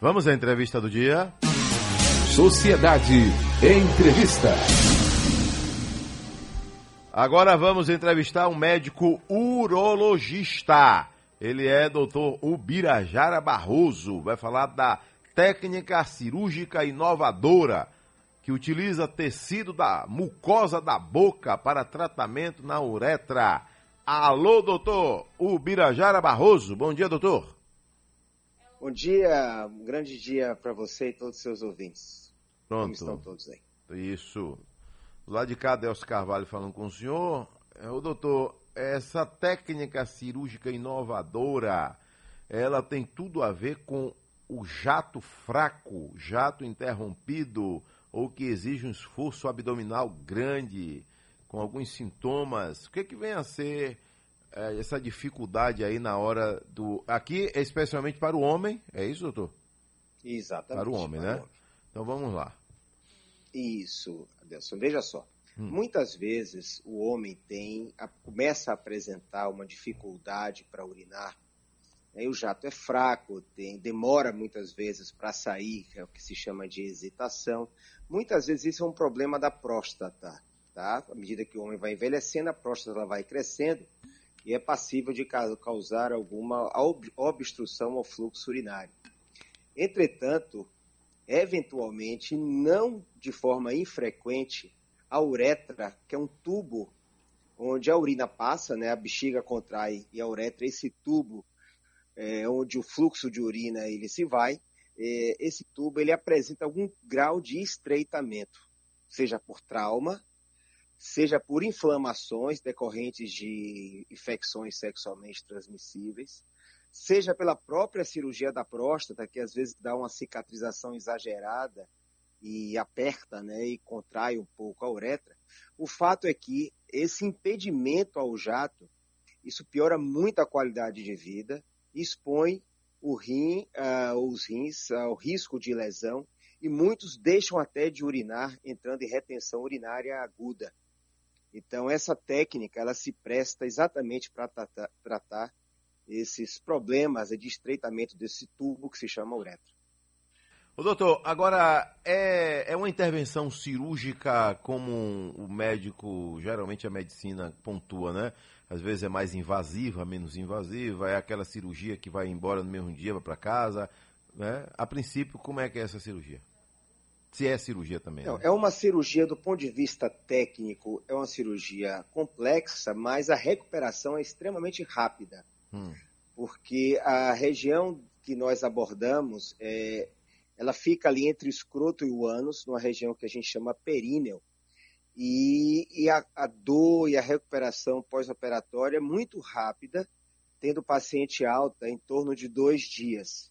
Vamos à entrevista do dia. Sociedade Entrevista. Agora vamos entrevistar um médico urologista. Ele é doutor Ubirajara Barroso. Vai falar da técnica cirúrgica inovadora que utiliza tecido da mucosa da boca para tratamento na uretra. Alô, doutor Ubirajara Barroso. Bom dia, doutor. Bom dia, um grande dia para você e todos os seus ouvintes. Pronto. Como estão todos aí? Isso. Lá de cá, Delcio Carvalho falando com o senhor. É, o doutor, essa técnica cirúrgica inovadora, ela tem tudo a ver com o jato fraco, jato interrompido, ou que exige um esforço abdominal grande, com alguns sintomas. O que, que vem a ser é, essa dificuldade aí na hora do. Aqui é especialmente para o homem, é isso, doutor? Exatamente. Para o homem, para né? O homem. Então vamos lá. Isso, Adelson. Veja só. Hum. Muitas vezes o homem tem a, começa a apresentar uma dificuldade para urinar. Aí o jato é fraco, tem, demora muitas vezes para sair, é o que se chama de hesitação. Muitas vezes isso é um problema da próstata. Tá? À medida que o homem vai envelhecendo, a próstata vai crescendo e é passível de causar alguma obstrução ao fluxo urinário. Entretanto, eventualmente, não de forma infrequente, a uretra, que é um tubo onde a urina passa, né, a bexiga contrai e a uretra, esse tubo é, onde o fluxo de urina ele se vai, é, esse tubo ele apresenta algum grau de estreitamento, seja por trauma, seja por inflamações decorrentes de infecções sexualmente transmissíveis, seja pela própria cirurgia da próstata, que às vezes dá uma cicatrização exagerada e aperta né, e contrai um pouco a uretra. O fato é que esse impedimento ao jato, isso piora muito a qualidade de vida, expõe o rim, uh, os rins ao risco de lesão e muitos deixam até de urinar, entrando em retenção urinária aguda. Então, essa técnica, ela se presta exatamente para tratar, tratar esses problemas de estreitamento desse tubo que se chama uretra. O doutor, agora é, é uma intervenção cirúrgica como o médico, geralmente a medicina pontua, né? Às vezes é mais invasiva, menos invasiva, é aquela cirurgia que vai embora no mesmo dia, para casa, né? A princípio, como é que é essa cirurgia? Se é cirurgia também. Não, né? É uma cirurgia do ponto de vista técnico, é uma cirurgia complexa, mas a recuperação é extremamente rápida. Hum. Porque a região que nós abordamos, é, ela fica ali entre o escroto e o ânus, numa região que a gente chama períneo. E, e a, a, dor e a recuperação pós-operatória é muito rápida, tendo o paciente alta em torno de dois dias.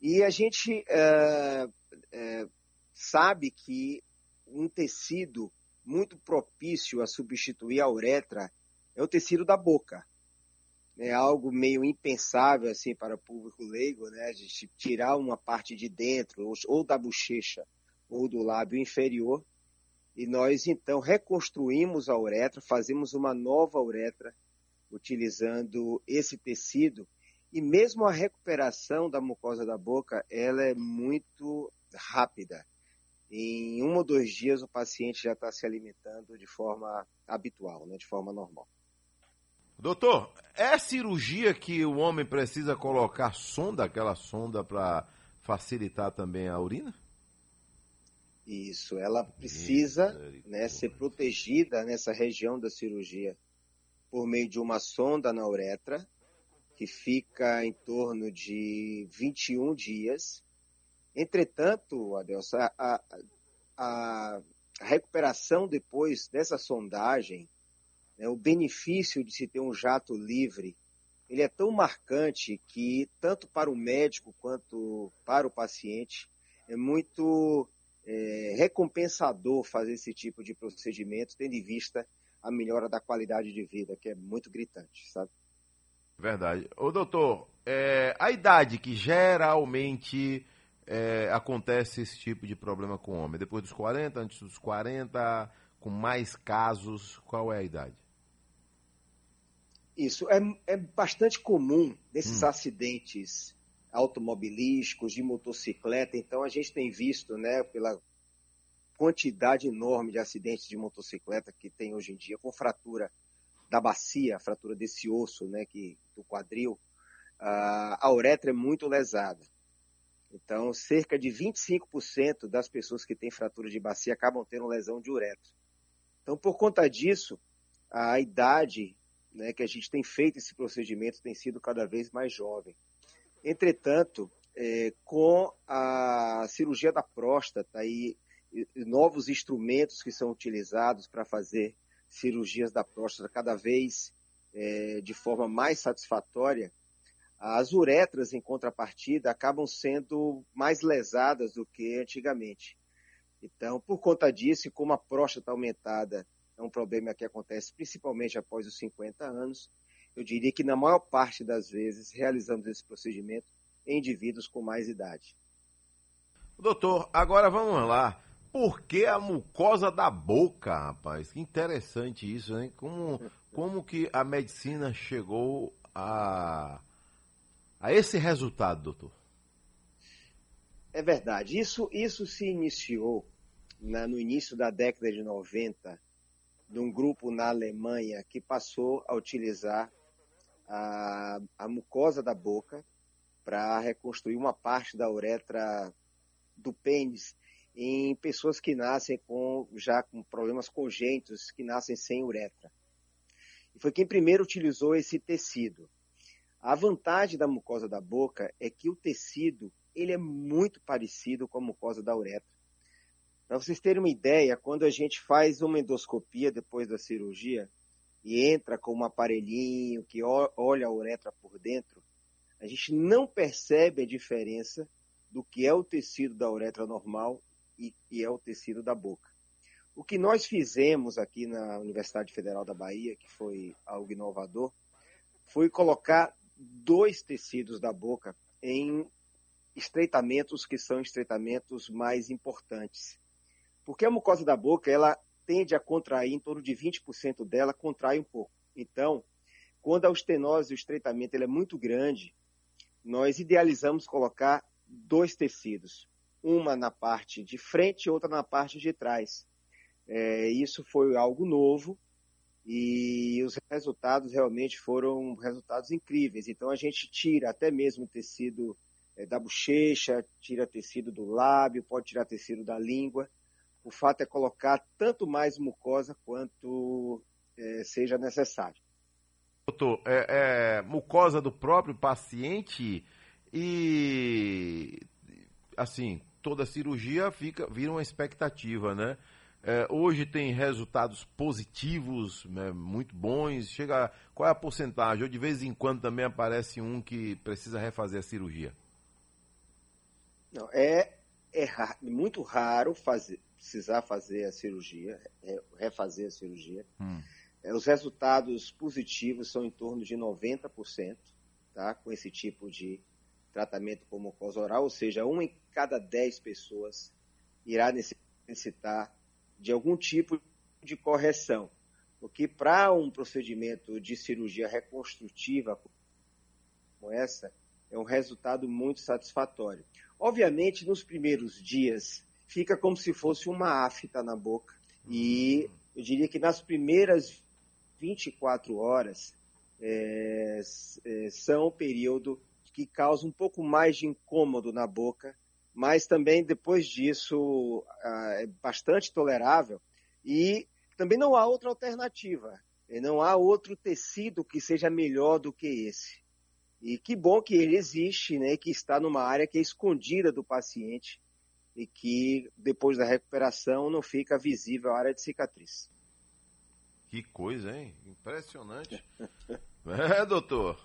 E a gente é, é, sabe que um tecido muito propício a substituir a uretra é o tecido da boca. É algo meio impensável assim para o público leigo, né? De tirar uma parte de dentro, ou da bochecha, ou do lábio inferior, e nós então reconstruímos a uretra, fazemos uma nova uretra utilizando esse tecido, e mesmo a recuperação da mucosa da boca, ela é muito rápida em um ou dois dias o paciente já está se alimentando de forma habitual, né, de forma normal. Doutor, é cirurgia que o homem precisa colocar sonda, aquela sonda para facilitar também a urina? Isso, ela precisa né, ser protegida nessa região da cirurgia por meio de uma sonda na uretra, que fica em torno de 21 dias, Entretanto, Adelson, a, a, a, recuperação depois dessa sondagem, né, o benefício de se ter um jato livre, ele é tão marcante que, tanto para o médico quanto para o paciente, é muito é, recompensador fazer esse tipo de procedimento, tendo em vista a melhora da qualidade de vida, que é muito gritante, sabe? Verdade. Ô, doutor, é, a idade que geralmente é, acontece esse tipo de problema com o homem? Depois dos 40, antes dos 40, com mais casos, qual é a idade? Isso, é, é bastante comum desses hum. acidentes automobilísticos, de motocicleta. Então, a gente tem visto, né, pela quantidade enorme de acidentes de motocicleta que tem hoje em dia, com fratura da bacia, fratura desse osso, né, que, do quadril, a uretra é muito lesada. Então, cerca de 25% das pessoas que têm fratura de bacia acabam tendo lesão de uretra. Então, por conta disso, a idade né, que a gente tem feito esse procedimento tem sido cada vez mais jovem. Entretanto, é, com a cirurgia da próstata e, e novos instrumentos que são utilizados para fazer cirurgias da próstata cada vez é, de forma mais satisfatória, as uretras, em contrapartida, acabam sendo mais lesadas do que antigamente. Então, por conta disso, como a próstata aumentada é um problema que acontece principalmente após os 50 anos, eu diria que na maior parte das vezes realizamos esse procedimento em indivíduos com mais idade. Doutor, agora vamos lá. Por que a mucosa da boca, rapaz? Que interessante isso, hein? Como, como que a medicina chegou a a esse resultado, doutor? É verdade. Isso, isso se iniciou na, no início da década de 90, de um grupo na Alemanha que passou a utilizar a, a mucosa da boca para reconstruir uma parte da uretra do pênis em pessoas que nascem com já com problemas congênitos, que nascem sem uretra. E foi quem primeiro utilizou esse tecido. A vantagem da mucosa da boca é que o tecido ele é muito parecido com a mucosa da uretra. Para vocês terem uma ideia, quando a gente faz uma endoscopia depois da cirurgia e entra com um aparelhinho que olha a uretra por dentro, a gente não percebe a diferença do que é o tecido da uretra normal e que é o tecido da boca. O que nós fizemos aqui na Universidade Federal da Bahia, que foi algo inovador, foi colocar dois tecidos da boca em estreitamentos que são estreitamentos mais importantes. Porque a mucosa da boca, ela tende a contrair, em torno de 20% dela contrai um pouco. Então, quando a estenose o estreitamento ele é muito grande, nós idealizamos colocar dois tecidos, uma na parte de frente e outra na parte de trás. É, isso foi algo novo e os resultados realmente foram resultados incríveis. Então a gente tira até mesmo tecido é, da bochecha, tira tecido do lábio, pode tirar tecido da língua. O fato é colocar tanto mais mucosa quanto é, seja necessário. Doutor, é, é, mucosa do próprio paciente e assim toda cirurgia fica vira uma expectativa, né? É, hoje tem resultados positivos, né, muito bons. Chega, qual é a porcentagem? Ou de vez em quando também aparece um que precisa refazer a cirurgia? Não, é, é muito raro fazer, precisar fazer a cirurgia, refazer a cirurgia. Hum. É, os resultados positivos são em torno de 90%, tá? Com esse tipo de tratamento com mucosa oral, ou seja, uma em cada 10 pessoas irá necessitar de algum tipo de correção. Porque para um procedimento de cirurgia reconstrutiva como essa, é um resultado muito satisfatório. Obviamente, nos primeiros dias, fica como se fosse uma afta na boca. E eu diria que nas primeiras 24 horas é, é, são o período que causa um pouco mais de incômodo na boca mas também depois disso ah, é bastante tolerável e também não há outra alternativa. Não há outro tecido que seja melhor do que esse. E que bom que ele existe, né, que está numa área que é escondida do paciente e que depois da recuperação não fica visível a área de cicatriz. Que coisa, hein? Impressionante. É, doutor.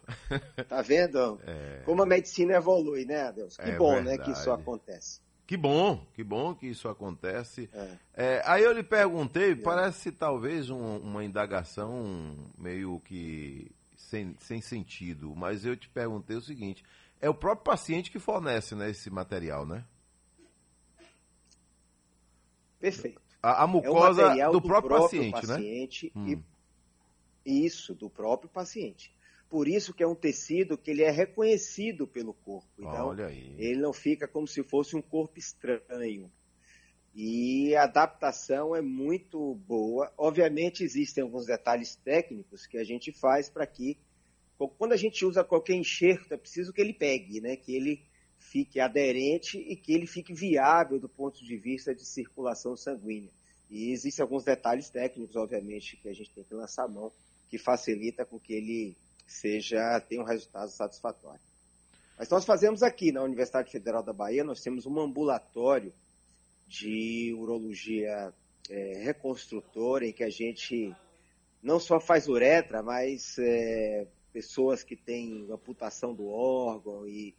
Tá vendo? É... Como a medicina evolui, né, Adeus? Que é bom, verdade. né, que isso acontece. Que bom, que bom que isso acontece. É. É, aí eu lhe perguntei, parece talvez um, uma indagação meio que sem, sem sentido, mas eu te perguntei o seguinte: é o próprio paciente que fornece né, esse material, né? Perfeito. A, a mucosa é do, do, próprio, próprio paciente, paciente, né? Hum. Isso, do próprio paciente. por isso que é um tecido que ele é reconhecido pelo corpo. Então, ele não fica como se fosse um corpo estranho. E a adaptação é muito boa. Obviamente, existem alguns detalhes técnicos que a gente faz para que, quando a gente usa qualquer enxerto, é preciso que ele pegue, né? que ele fique aderente e que ele fique viável do ponto de vista de circulação sanguínea. E existem alguns detalhes técnicos, obviamente, que a gente tem que lançar a mão, que facilita com que ele seja tenha um resultado satisfatório. Mas nós fazemos aqui na Universidade Federal da Bahia, nós temos um ambulatório de urologia é, reconstrutora em que a gente não só faz uretra, mas é, pessoas que têm amputação do órgão e,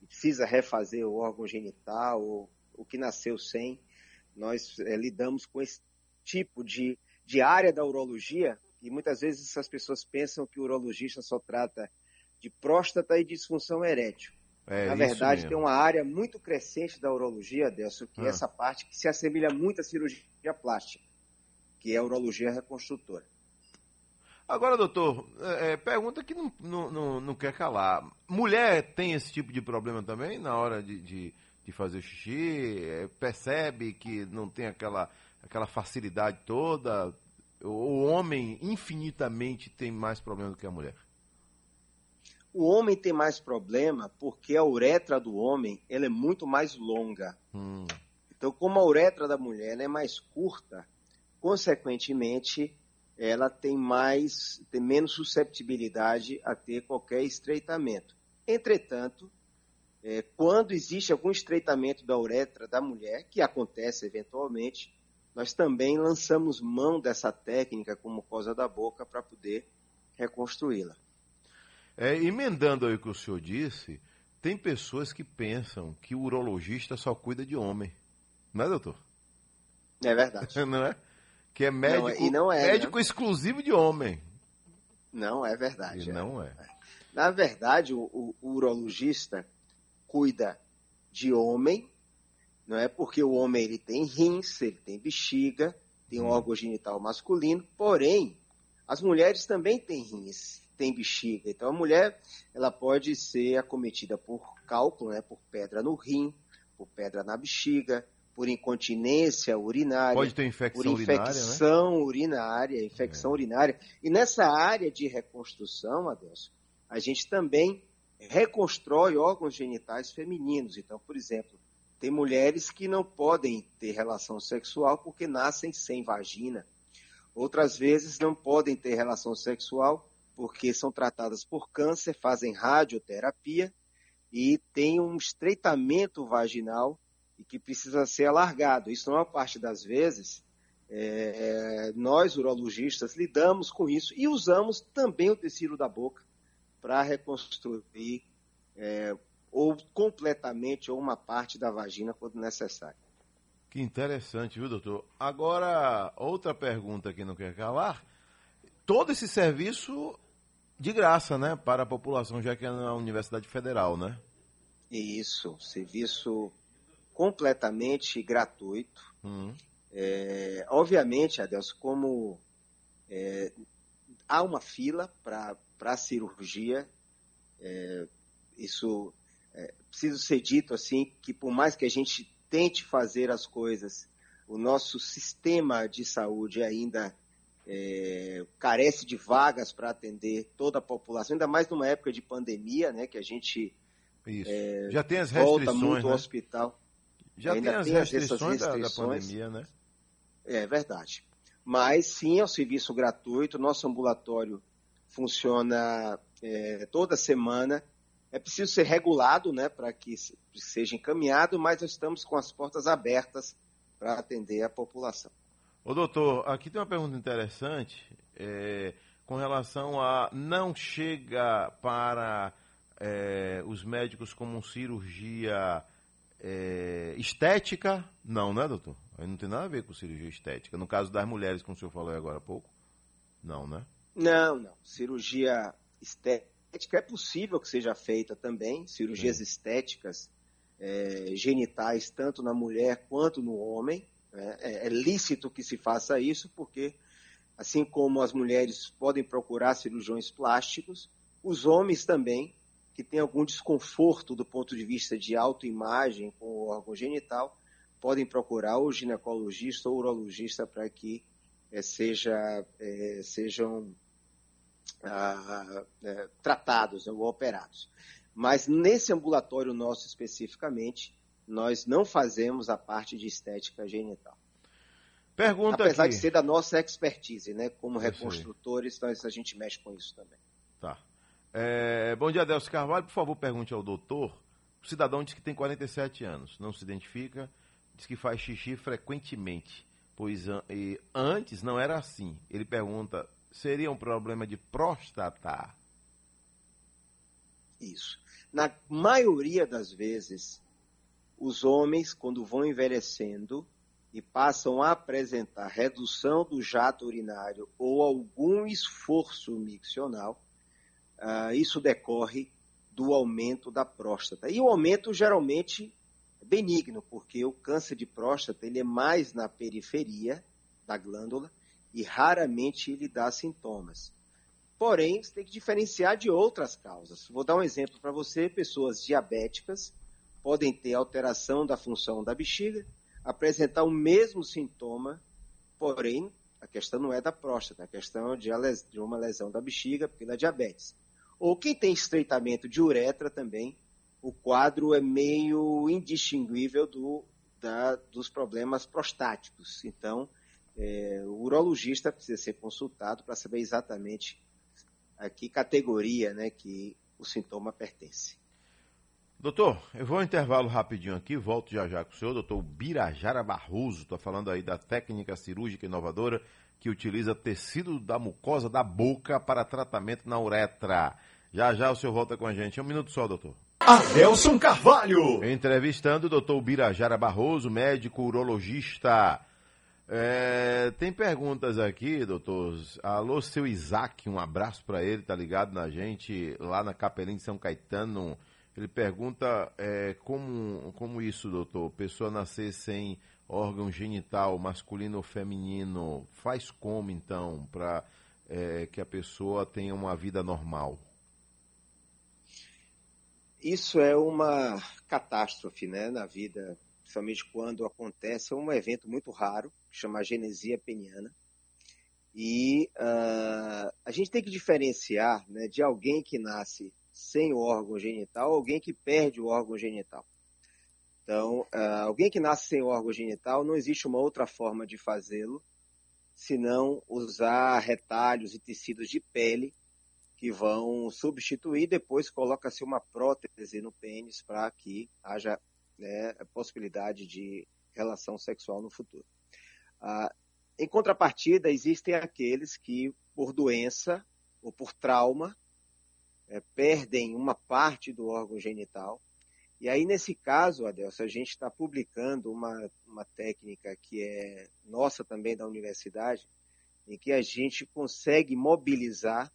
e, precisa refazer o órgão genital ou o que nasceu sem, nós é, lidamos com esse tipo de, de área da urologia e muitas vezes as pessoas pensam que o urologista só trata de próstata e disfunção erétil. É, Na verdade, tem uma área muito crescente da urologia, Adelso, que ah. é essa parte que se assemelha muito à cirurgia plástica, que é a urologia reconstrutora. Agora, doutor, é, é pergunta que não, não, não, quer calar. Mulher tem esse tipo de problema também na hora de, de, de fazer xixi? É, percebe que não tem aquela, aquela facilidade toda? O homem infinitamente tem mais problema do que a mulher? O homem tem mais problema porque a uretra do homem ela é muito mais longa. Hum. Então, como a uretra da mulher é mais curta, consequentemente, ela tem mais, tem menos susceptibilidade a ter qualquer estreitamento. Entretanto, é, quando existe algum estreitamento da uretra da mulher, que acontece eventualmente, nós também lançamos mão dessa técnica com mucosa da boca para poder reconstruí-la. É, emendando aí o que o senhor disse, tem pessoas que pensam que o urologista só cuida de homem. Não é, doutor? É verdade. não é? Que é médico, não, é, não é, né? médico exclusivo de homem. Não é verdade. É. não é. Na verdade, o, o, o urologista cuida de homem não é porque o homem ele tem rins, ele tem bexiga, tem um hum. órgão genital masculino, porém as mulheres também têm rins, têm bexiga. Então a mulher ela pode ser acometida por cálculo, né, por pedra no rim, por pedra na bexiga, por incontinência urinária, pode ter infecção por infecção urinária, né? urinária infecção é. urinária. E nessa área de reconstrução, Adelson, a gente também reconstrói órgãos genitais femininos. Então, por exemplo, tem mulheres que não podem ter relação sexual porque nascem sem vagina. Outras vezes não podem ter relação sexual porque são tratadas por câncer, fazem radioterapia e têm um estreitamento vaginal e que precisa ser alargado. Isso, na maior parte das vezes, é, nós, urologistas, lidamos com isso e usamos também o tecido da boca para reconstruir é, ou completamente ou uma parte da vagina quando necessário. Que interessante, viu, doutor? Agora, outra pergunta que não quer calar. Todo esse serviço de graça, né, para a população, já que é na Universidade Federal, né? Isso, serviço completamente gratuito. Hum. É, obviamente, Adelson, como é, há uma fila para a cirurgia, é, isso preciso ser dito assim que por mais que a gente tente fazer as coisas, o nosso sistema de saúde ainda é, carece de vagas para atender toda a população, ainda mais numa época de pandemia, né, que a gente é, já tem as volta muito né? ao hospital. Já ainda tem as tem restrições, restrições da, da pandemia, né? É verdade. Mas sim, é um serviço gratuito. Nosso ambulatório funciona é, toda semana é preciso ser regulado né, para que seja encaminhado, mas nós estamos com as portas abertas para atender a população. Ô doutor, aqui tem uma pergunta interessante é, com relação a não chega para é, os médicos como cirurgia é, estética? Não, né, doutor? Aí não tem nada a ver com cirurgia estética. No caso das mulheres, como o senhor falou agora há pouco? Não, né? Não, não. Cirurgia estética estética é possível que seja feita também, cirurgias estéticas é, genitais, tanto na mulher quanto no homem. Né? É, é, lícito que se faça isso, porque, assim como as mulheres podem procurar cirurgiões plásticos, Os homens também, que têm algum desconforto do ponto de vista de autoimagem com o órgão genital, podem procurar o ginecologista ou urologista para que é, seja, é, sejam ah, é, tratados ou operados. Mas nesse ambulatório nosso especificamente, nós não fazemos a parte de estética genital. Pergunta Apesar aqui. de ser da nossa expertise, né? Como reconstrutores, nós, a gente mexe com isso também. Tá. É, bom dia, Adelso Carvalho. Por favor, pergunte ao doutor. O cidadão diz que tem 47 anos, não se identifica, diz que faz xixi frequentemente, pois an antes não era assim. Ele pergunta: seria um problema de próstata? Isso. Na maioria das vezes, os homens, quando vão envelhecendo e passam a apresentar redução do jato urinário ou algum esforço miccional, uh, isso decorre do aumento da próstata. E o aumento geralmente é benigno, porque o câncer de próstata ele é mais na periferia da glândula e raramente ele dá sintomas. Porém, você tem que diferenciar de outras causas. Vou dar um exemplo para você: pessoas diabéticas podem ter alteração da função da bexiga, apresentar o mesmo sintoma, porém, a questão não é da próstata, a questão é de uma lesão da bexiga pela diabetes. Ou quem tem estreitamento de uretra também, o quadro é meio indistinguível do, da, dos problemas prostáticos. Então, é, o urologista precisa ser consultado para saber exatamente a que categoria né, que o sintoma pertence. Doutor, eu vou ao intervalo rapidinho aqui, volto já já com o senhor, doutor Birajara Barroso, está falando aí da técnica cirúrgica inovadora que utiliza tecido da mucosa da boca para tratamento na uretra. Já já o senhor volta com a gente. Um minuto só, doutor. Adelson Carvalho. Entrevistando o doutor Birajara Barroso, médico urologista. É, tem perguntas aqui, doutor. Alô, seu Isaac, um abraço para ele, tá ligado na gente, lá na Capelinha de São Caetano. Ele pergunta é, como, como isso, doutor? Pessoa nascer sem órgão genital masculino ou feminino, faz como então para é, que a pessoa tenha uma vida normal? Isso é uma catástrofe né, na vida, principalmente quando acontece um evento muito raro, que chama genesia peniana. E uh, a gente tem que diferenciar né, de alguém que nasce sem o órgão genital, alguém que perde o órgão genital. Então, uh, alguém que nasce sem o órgão genital, não existe uma outra forma de fazê-lo, senão usar retalhos e tecidos de pele que vão substituir, depois coloca-se uma prótese no pênis para que haja né, possibilidade de relação sexual no futuro. Uh, em contrapartida, existem aqueles que, por doença ou por trauma, é, perdem uma parte do órgão genital. E aí, nesse caso, Adelson, a gente está publicando uma, uma técnica que é nossa também da universidade, em que a gente consegue mobilizar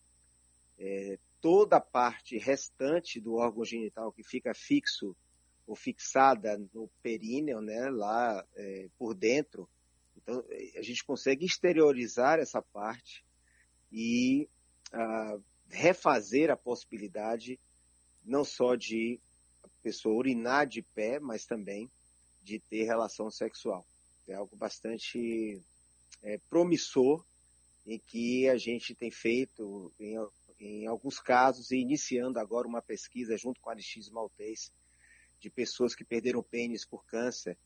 é, toda a parte restante do órgão genital que fica fixo ou fixada no períneo, né, lá é, por dentro. Então, a gente consegue exteriorizar essa parte e ah, refazer a possibilidade não só de a pessoa urinar de pé, mas também de ter relação sexual. É algo bastante é, promissor em que a gente tem feito em, em, alguns casos e iniciando agora uma pesquisa junto com a Aristide Maltês de pessoas que perderam o pênis por câncer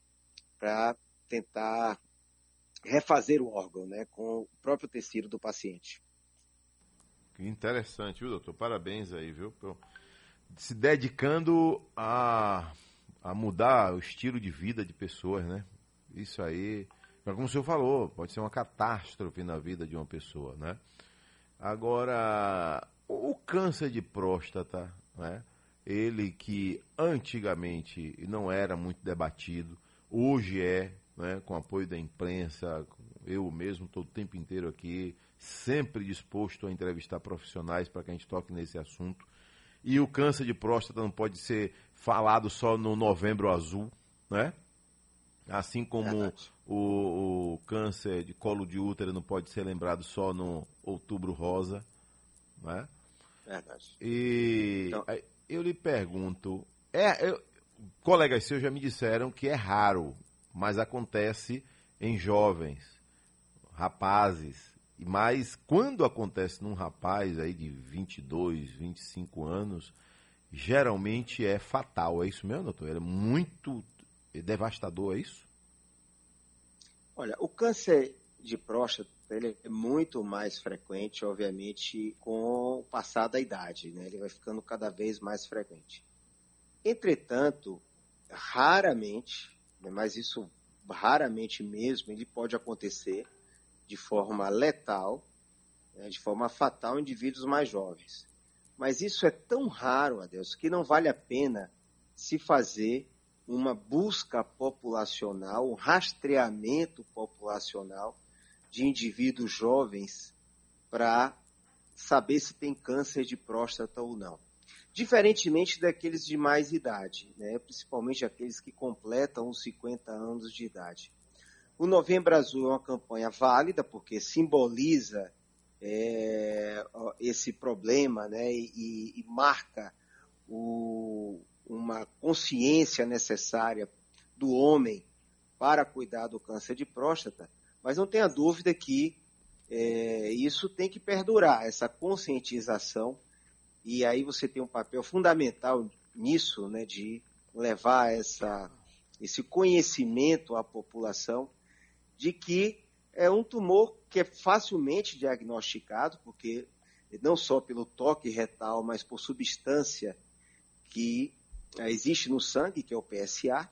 para tentar refazer o órgão, né, com o próprio tecido do paciente. Que interessante, viu, doutor? Parabéns aí, viu? Se dedicando a, a mudar o estilo de vida de pessoas, né? Isso aí, como o senhor falou, pode ser uma catástrofe na vida de uma pessoa, né? Agora, o câncer de próstata, né? Ele que antigamente não era muito debatido, hoje é, né? Com apoio da imprensa, eu mesmo estou o tempo inteiro aqui, sempre disposto a entrevistar profissionais para que a gente toque nesse assunto. E o câncer de próstata não pode ser falado só no novembro azul, né? Assim como o, o, câncer de colo de útero não pode ser lembrado só no outubro rosa, né? Verdade. E então... eu lhe pergunto, é, eu, colegas seus já me disseram que é raro, mas acontece em jovens, rapazes. Mas quando acontece num rapaz aí de 22, 25 anos, geralmente é fatal. É isso mesmo, doutor? É muito devastador, é isso? Olha, o câncer de próstata ele é muito mais frequente, obviamente, com o passar da idade. Né? Ele vai ficando cada vez mais frequente. Entretanto, raramente, né, mas isso raramente mesmo, ele pode acontecer de forma letal, né, de forma fatal em indivíduos mais jovens. Mas isso é tão raro, Adeus, que não vale a pena se fazer uma busca populacional, um rastreamento populacional de indivíduos jovens para saber se tem câncer de próstata ou não. Diferentemente daqueles de mais idade, né? principalmente aqueles que completam os 50 anos de idade. O Novembro Azul é uma campanha válida porque simboliza é, esse problema né? e, e marca o, uma consciência necessária do homem para cuidar do câncer de próstata, mas não tenha dúvida que é, isso tem que perdurar, essa conscientização, e aí você tem um papel fundamental nisso, né, de levar essa, esse conhecimento à população de que é um tumor que é facilmente diagnosticado, porque não só pelo toque retal, mas por substância que é, existe no sangue, que é o PSA,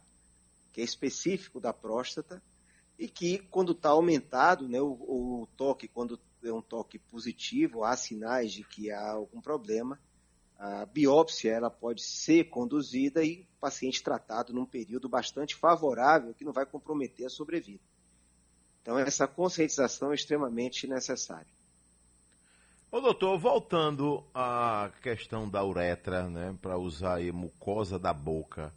que é específico da próstata, e que quando está aumentado, né, o, o, toque, quando é um toque positivo, há sinais de que há algum problema, a biópsia ela pode ser conduzida e o paciente tratado num período bastante favorável que não vai comprometer a sobrevida. Então essa conscientização é extremamente necessária. Ô doutor, voltando à questão da uretra, né, para usar a mucosa da boca,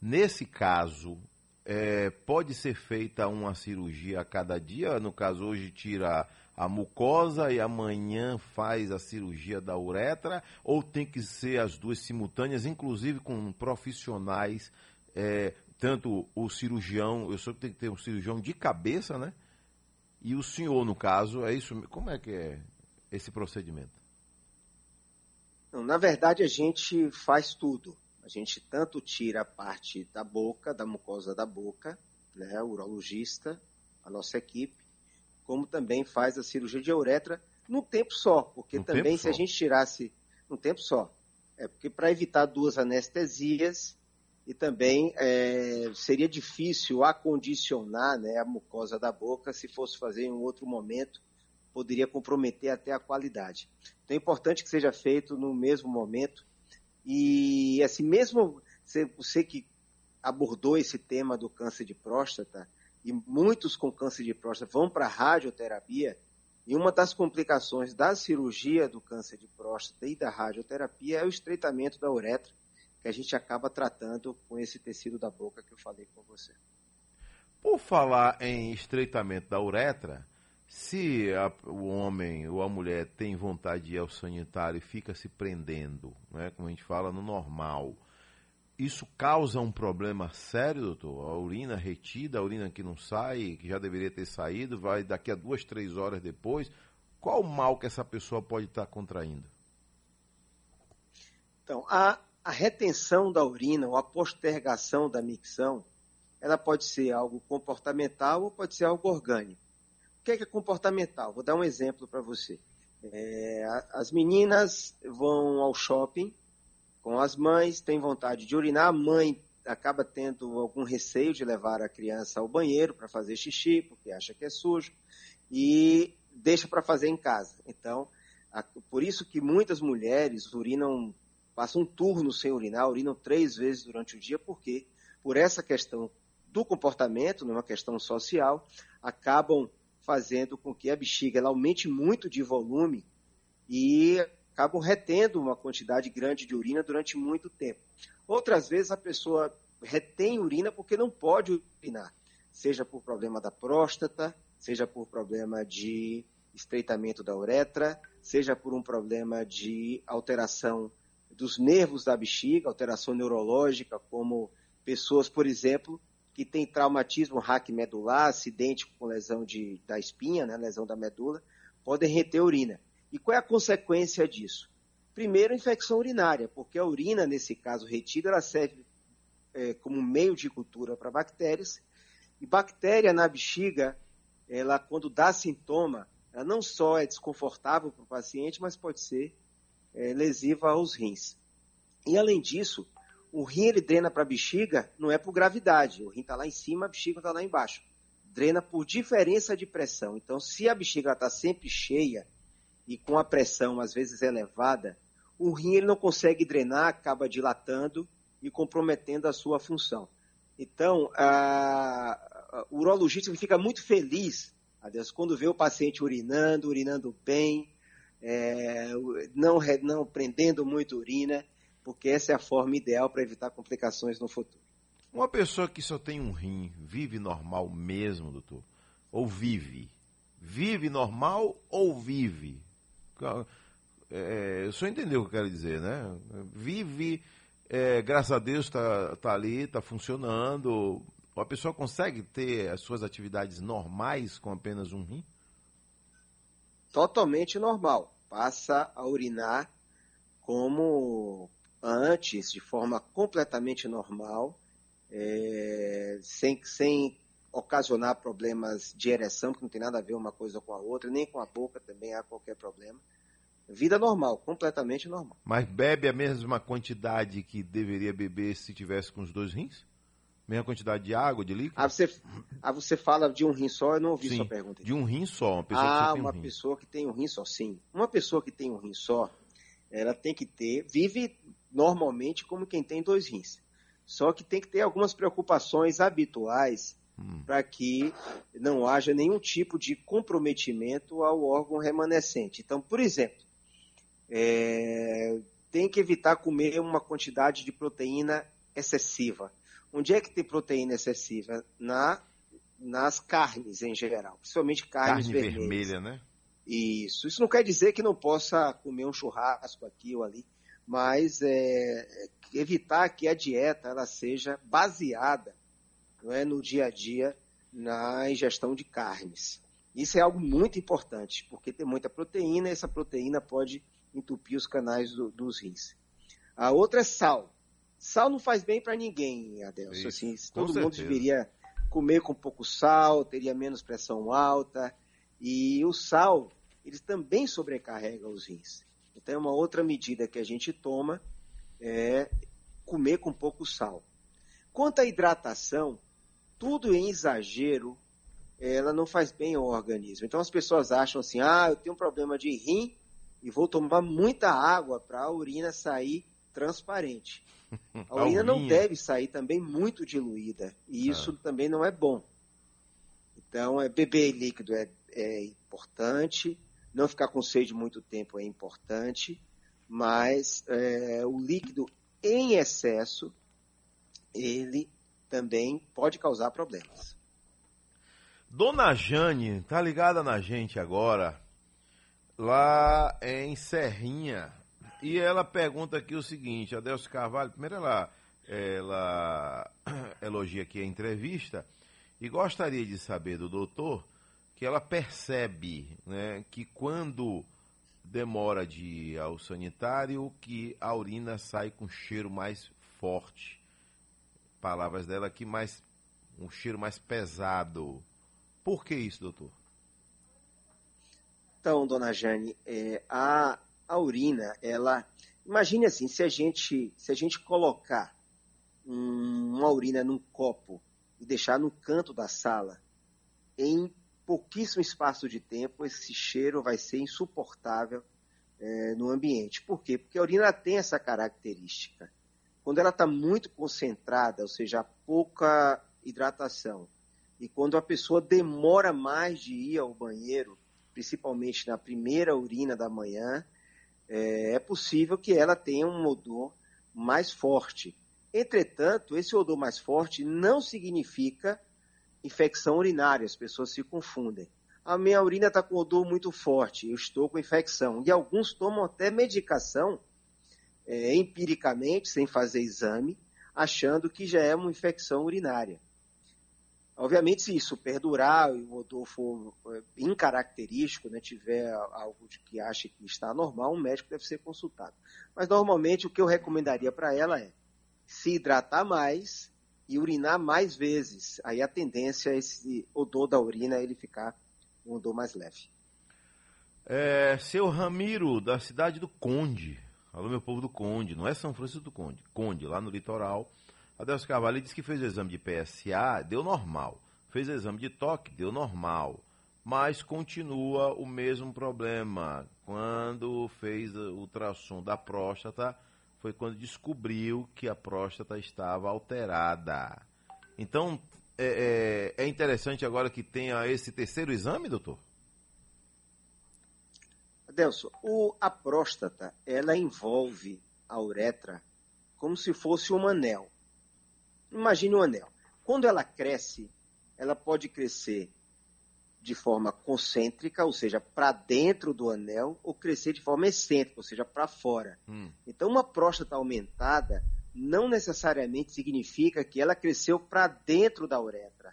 nesse caso, é, pode ser feita uma cirurgia a cada dia? No caso, hoje tira a mucosa e amanhã faz a cirurgia da uretra? Ou tem que ser as duas simultâneas, inclusive com profissionais, é, tanto o cirurgião, eu sou que tem que ter um cirurgião de cabeça, né? E o senhor, no caso, é isso? Como é que é esse procedimento? Na verdade, a gente faz tudo. A gente tanto tira a parte da boca, da mucosa da boca, né, o urologista, a nossa equipe, como também faz a cirurgia de uretra num tempo só, porque também se só. a gente tirasse num tempo só, é porque para evitar duas anestesias e também é, seria difícil acondicionar né, a mucosa da boca se fosse fazer em um outro momento poderia comprometer até a qualidade. Então é importante que seja feito no mesmo momento. E assim, mesmo você que abordou esse tema do câncer de próstata, e muitos com câncer de próstata vão para a radioterapia, e uma das complicações da cirurgia do câncer de próstata e da radioterapia é o estreitamento da uretra, que a gente acaba tratando com esse tecido da boca que eu falei com você. Por falar em estreitamento da uretra, se a, o homem ou a mulher tem vontade de ir ao sanitário e fica se prendendo, né, como a gente fala no normal, isso causa um problema sério, doutor? A urina retida, a urina que não sai, que já deveria ter saído, vai daqui a duas, três horas depois. Qual o mal que essa pessoa pode estar contraindo? Então, a, a retenção da urina ou a postergação da micção, ela pode ser algo comportamental ou pode ser algo orgânico. O que é, que é comportamental? Vou dar um exemplo para você. É, as meninas vão ao shopping com as mães, têm vontade de urinar, a mãe acaba tendo algum receio de levar a criança ao banheiro para fazer xixi, porque acha que é sujo, e deixa para fazer em casa. Então, a, por isso que muitas mulheres urinam, passam um turno sem urinar, urinam três vezes durante o dia, porque por essa questão do comportamento, numa questão social, acabam fazendo com que a bexiga aumente muito de volume e acabam retendo uma quantidade grande de urina durante muito tempo. Outras vezes a pessoa retém urina porque não pode urinar, seja por problema da próstata, seja por problema de estreitamento da uretra, seja por um problema de alteração dos nervos da bexiga, alteração neurológica, como pessoas, por exemplo, que têm traumatismo raquimedular, acidente com lesão de, da espinha, né, lesão da medula, podem reter urina. E qual é a consequência disso? Primeiro, infecção urinária, porque a urina, nesse caso retida, ela serve é, como meio de cultura para bactérias. E bactéria na bexiga, ela quando dá sintoma, ela não só é desconfortável para o paciente, mas pode ser é, lesiva aos rins. E além disso, o rim ele drena para a bexiga, não é por gravidade. O rim está lá em cima, a bexiga está lá embaixo. Drena por diferença de pressão. Então, se a bexiga está sempre cheia e com a pressão às vezes elevada, o rim ele não consegue drenar, acaba dilatando e comprometendo a sua função. Então, a, o urologista fica muito feliz, Deus, quando vê o paciente urinando, urinando bem, é, não, não prendendo muito urina, porque essa é a forma ideal para evitar complicações no futuro. Uma pessoa que só tem um rim, vive normal mesmo, doutor? Ou vive? Vive normal ou vive? É, o senhor entendeu o que eu quero dizer, né? Vive é, graças a Deus está tá ali, está funcionando. A pessoa consegue ter as suas atividades normais com apenas um rim? Totalmente normal. Passa a urinar como antes, de forma completamente normal, é, sem, sem ocasionar problemas de ereção, que não tem nada a ver uma coisa com a outra, nem com a boca também há qualquer problema. Vida normal, completamente normal. Mas bebe a mesma quantidade que deveria beber se tivesse com os dois rins? Mesma quantidade de água, de líquido? Ah, você, ah, você fala de um rim só, eu não ouvi sim, sua pergunta. De um rim só, uma pessoa ah, que tem uma um rim. pessoa que tem um rim só, sim. Uma pessoa que tem um rim só, ela tem que ter, vive normalmente como quem tem dois rins. Só que tem que ter algumas preocupações habituais hum. para que não haja nenhum tipo de comprometimento ao órgão remanescente. Então, por exemplo, é, tem que evitar comer uma quantidade de proteína excessiva. Onde é que tem proteína excessiva? Na, nas carnes em geral, principalmente carnes Carne vermelhas. vermelha, né? Isso. Isso não quer dizer que não possa comer um churrasco aqui ou ali, mas é, evitar que a dieta ela seja baseada não é, no dia a dia na ingestão de carnes. Isso é algo muito importante, porque tem muita proteína e essa proteína pode entupir os canais do, dos rins. A outra é sal. Sal não faz bem para ninguém, Adelson. Assim, todo mundo deveria comer com pouco sal, teria menos pressão alta. E o sal, ele também sobrecarrega os rins. Então, é uma outra medida que a gente toma é comer com pouco sal. Quanto à hidratação, tudo em exagero, ela não faz bem ao organismo. Então, as pessoas acham assim, ah, eu tenho um problema de rim, e vou tomar muita água para a urina sair transparente. A urina não deve sair também muito diluída, e isso ah. também não é bom. Então, é, beber líquido é, é importante, não ficar com sede muito tempo é importante, mas é, o líquido em excesso, ele também pode causar problemas. Dona Jane, tá ligada na gente agora? lá em Serrinha. E ela pergunta aqui o seguinte, Adelso Carvalho, primeiro ela, ela elogia aqui a entrevista e gostaria de saber do doutor que ela percebe né, que quando demora de ir ao sanitário, que a urina sai com cheiro mais forte. Palavras dela aqui, mais um cheiro mais pesado. Por que isso, doutor? Então, dona Jane, é, a, a urina, ela. Imagine assim, se a gente, se a gente colocar um, uma urina num copo e deixar no canto da sala, em pouquíssimo espaço de tempo, esse cheiro vai ser insuportável é, no ambiente. Por quê? Porque a urina tem essa característica. Quando ela está muito concentrada, ou seja, pouca hidratação, e quando a pessoa demora mais de ir ao banheiro, principalmente na primeira urina da manhã, é, é possível que ela tenha um odor mais forte. Entretanto, esse odor mais forte não significa infecção urinária, as pessoas se confundem. a minha urina está com odor muito forte, eu estou com infecção. E alguns tomam até medicação é, empiricamente, sem fazer exame, achando que já é uma infecção urinária. Obviamente, se isso perdurar e o odor for é, incaracterístico, né, tiver algo que acha que está normal, um médico deve ser consultado. Mas normalmente o que eu recomendaria para ela é se hidratar mais e urinar mais vezes. Aí a tendência é esse odor da urina ele ficar um odor mais leve. É, seu Ramiro, da cidade do Conde. Alô, meu povo do Conde, não é São Francisco do Conde, Conde, lá no litoral. Adelso Carvalho disse que fez o exame de PSA, deu normal. Fez o exame de toque, deu normal. Mas continua o mesmo problema. Quando fez o ultrassom da próstata, foi quando descobriu que a próstata estava alterada. Então, é, é, é interessante agora que tenha esse terceiro exame, doutor? Adelson, a próstata, ela envolve a uretra como se fosse um anel. Imagine um anel. Quando ela cresce, ela pode crescer de forma concêntrica, ou seja, para dentro do anel, ou crescer de forma excêntrica, ou seja, para fora. Hum. Então, uma próstata aumentada não necessariamente significa que ela cresceu para dentro da uretra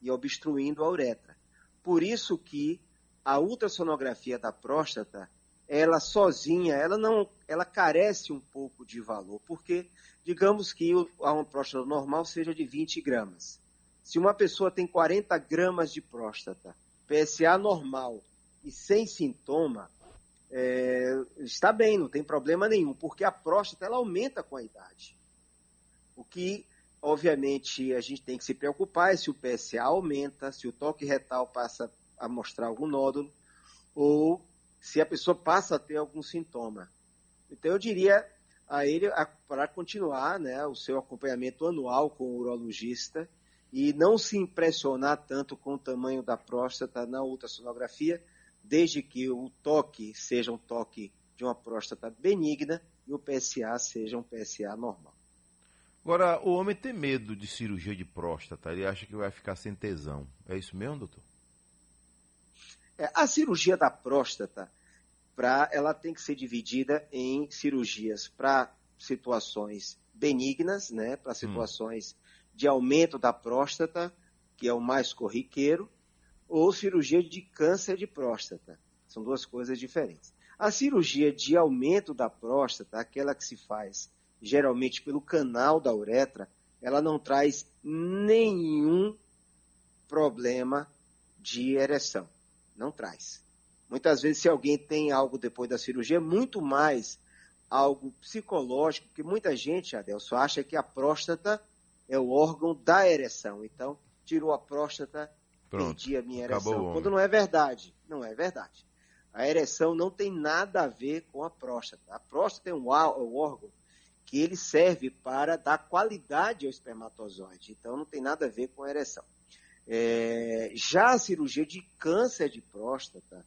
e obstruindo a uretra. Por isso que a ultrassonografia da próstata, ela sozinha, ela não, ela carece um pouco de valor, porque digamos que uma próstata normal seja de 20 gramas. Se uma pessoa tem 40 gramas de próstata, PSA normal e sem sintoma, é, está bem, não tem problema nenhum, porque a próstata ela aumenta com a idade. O que, obviamente, a gente tem que se preocupar é se o PSA aumenta, se o toque retal passa a mostrar algum nódulo, ou se a pessoa passa a ter algum sintoma. Então, eu diria a ele para continuar né, o seu acompanhamento anual com o urologista e não se impressionar tanto com o tamanho da próstata na ultrassonografia, desde que o toque seja um toque de uma próstata benigna e o PSA seja um PSA normal. Agora, o homem tem medo de cirurgia de próstata, ele acha que vai ficar sem tesão. É isso mesmo, doutor? É, a cirurgia da próstata, pra, ela tem que ser dividida em cirurgias para situações benignas, né, para hum. situações hum. De aumento da próstata, que é o mais corriqueiro, ou cirurgia de câncer de próstata. São duas coisas diferentes. A cirurgia de aumento da próstata, aquela que se faz geralmente pelo canal da uretra, ela não traz nenhum problema de ereção não traz. Muitas vezes, se alguém tem algo depois da cirurgia, é muito mais algo psicológico, que muita gente, Adelso, acha que a próstata é o órgão da ereção. Então, tirou a próstata, Pronto, perdi a minha ereção. Quando não é verdade. Não é verdade. A ereção não tem nada a ver com a próstata. A próstata é um, um órgão que ele serve para dar qualidade ao espermatozoide. Então, não tem nada a ver com a ereção. É, já a cirurgia de câncer de próstata,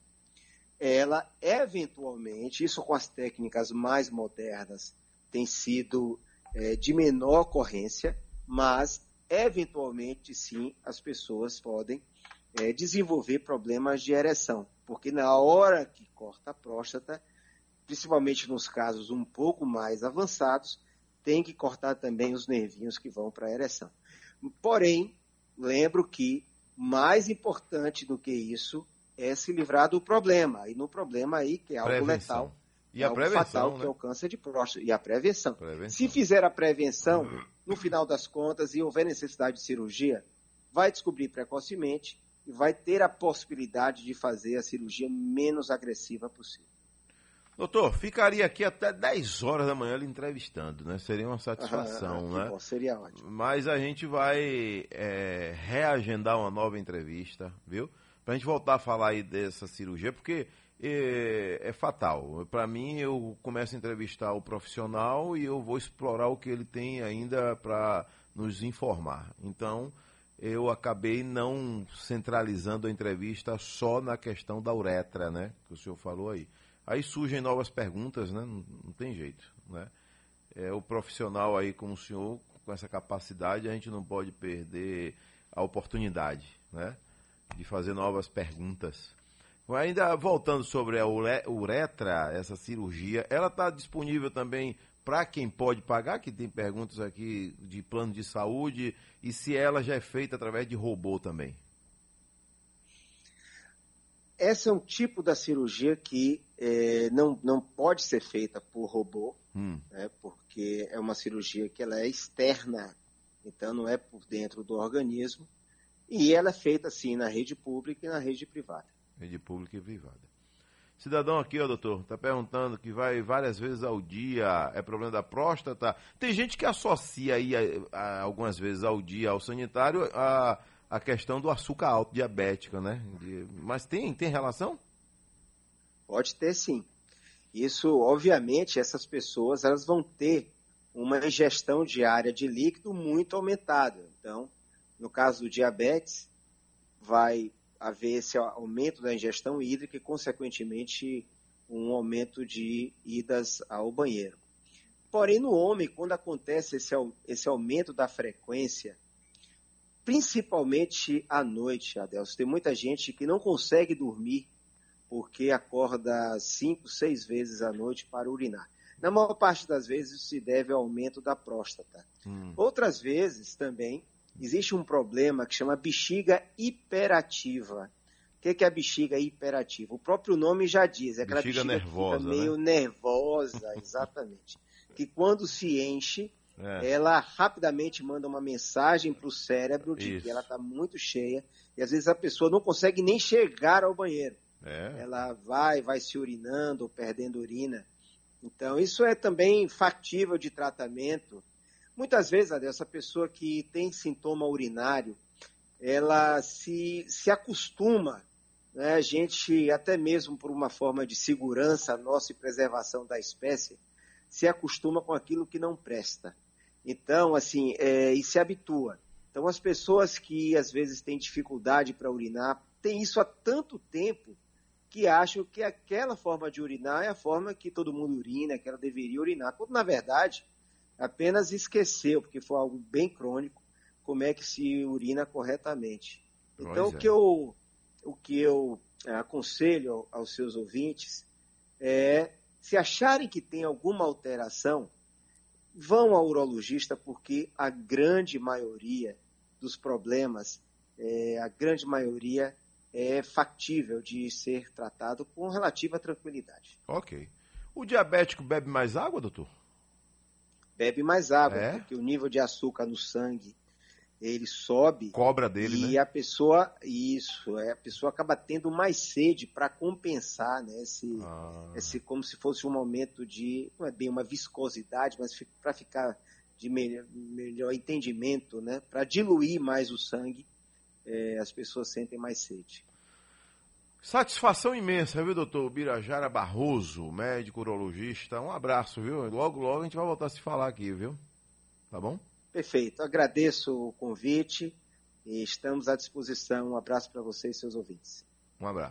ela eventualmente, isso com as técnicas mais modernas, tem sido é, de menor ocorrência, mas eventualmente sim as pessoas podem é, desenvolver problemas de ereção, porque na hora que corta a próstata, principalmente nos casos um pouco mais avançados, tem que cortar também os nervinhos que vão para a ereção. Porém, lembro que mais importante do que isso é se livrar do problema. E no problema aí, que é algo prevenção. letal. E é a prevenção, fatal, né? que é o câncer de próstata. E a prevenção. prevenção. Se fizer a prevenção, no final das contas, e houver necessidade de cirurgia, vai descobrir precocemente e vai ter a possibilidade de fazer a cirurgia menos agressiva possível. Doutor, ficaria aqui até 10 horas da manhã lhe entrevistando, né? Seria uma satisfação, ah, né? Bom, seria ótimo. Mas a gente vai é, reagendar uma nova entrevista, viu? Pra gente voltar a falar aí dessa cirurgia, porque é, é fatal. Para mim, eu começo a entrevistar o profissional e eu vou explorar o que ele tem ainda para nos informar. Então, eu acabei não centralizando a entrevista só na questão da uretra, né? Que o senhor falou aí. Aí surgem novas perguntas, né? Não, não, tem jeito, né? É, o profissional aí como o senhor, com essa capacidade, a gente não pode perder a oportunidade, né? de fazer novas perguntas. Ainda voltando sobre a uretra, essa cirurgia, ela está disponível também para quem pode pagar, que tem perguntas aqui de plano de saúde, e se ela já é feita através de robô também. Esse é um tipo da cirurgia que é, não, não pode ser feita por robô, hum. né, porque é uma cirurgia que ela é externa, então não é por dentro do organismo, e ela é feita assim na rede pública e na rede privada. Rede pública e privada. Cidadão aqui, ó, doutor, tá perguntando que vai várias vezes ao dia, é problema da próstata. Tem gente que associa aí a, a, algumas vezes ao dia ao sanitário a, a questão do açúcar alto diabético, né? De, mas tem, tem relação? Pode ter sim. Isso, obviamente, essas pessoas elas vão ter uma ingestão diária de líquido muito aumentada. Então, no caso do diabetes, vai haver esse aumento da ingestão hídrica e, consequentemente, um aumento de idas ao banheiro. Porém, no homem, quando acontece esse, esse aumento da frequência, principalmente à noite, Adelson, tem muita gente que não consegue dormir porque acorda cinco, seis vezes à noite para urinar. Na maior parte das vezes, isso se deve ao aumento da próstata. Hum. Outras vezes também existe um problema que chama bexiga hiperativa. O que é a bexiga hiperativa? O próprio nome já diz, é aquela bexiga, bexiga nervosa, que fica meio né? nervosa, exatamente. que quando se enche, é. ela rapidamente manda uma mensagem para o cérebro de Isso. que ela está muito cheia e às vezes a pessoa não consegue nem chegar ao banheiro. É. Ela vai, vai se urinando ou perdendo urina. Então, isso é também factível de tratamento Muitas vezes, Adel, essa pessoa que tem sintoma urinário, ela se, se acostuma, né? a gente, até mesmo por uma forma de segurança nossa e preservação da espécie, se acostuma com aquilo que não presta. Então, assim, é, e se habitua. Então, as pessoas que às vezes têm dificuldade para urinar, têm isso há tanto tempo que acham que aquela forma de urinar é a forma que todo mundo urina, que ela deveria urinar, quando na verdade apenas esqueceu, porque foi algo bem crônico, como é que se urina corretamente. Então, o, que eu, o que eu é, aconselho aos seus ouvintes é, se acharem que tem alguma alteração, vão ao urologista, porque a grande maioria dos problemas, é, a grande maioria é factível de ser tratado com relativa tranquilidade. Ok. O diabético bebe mais água, doutor? Bebe mais água, é? porque o nível de açúcar no sangue ele sobe. Cobra dele, e né? E a pessoa, isso, é, a pessoa acaba tendo mais sede para compensar, né? Esse, ah. esse, como se fosse um momento de, não é bem uma viscosidade, mas para ficar de melhor, melhor entendimento, né? Para diluir mais o sangue, é, as pessoas sentem mais sede. Satisfação imensa, viu, doutor Birajara Barroso, médico urologista. Um abraço, viu? Logo, logo a gente vai voltar a se falar aqui, viu? Tá bom? Perfeito. Agradeço o convite e estamos à disposição. Um abraço para você e seus ouvintes. Um abraço.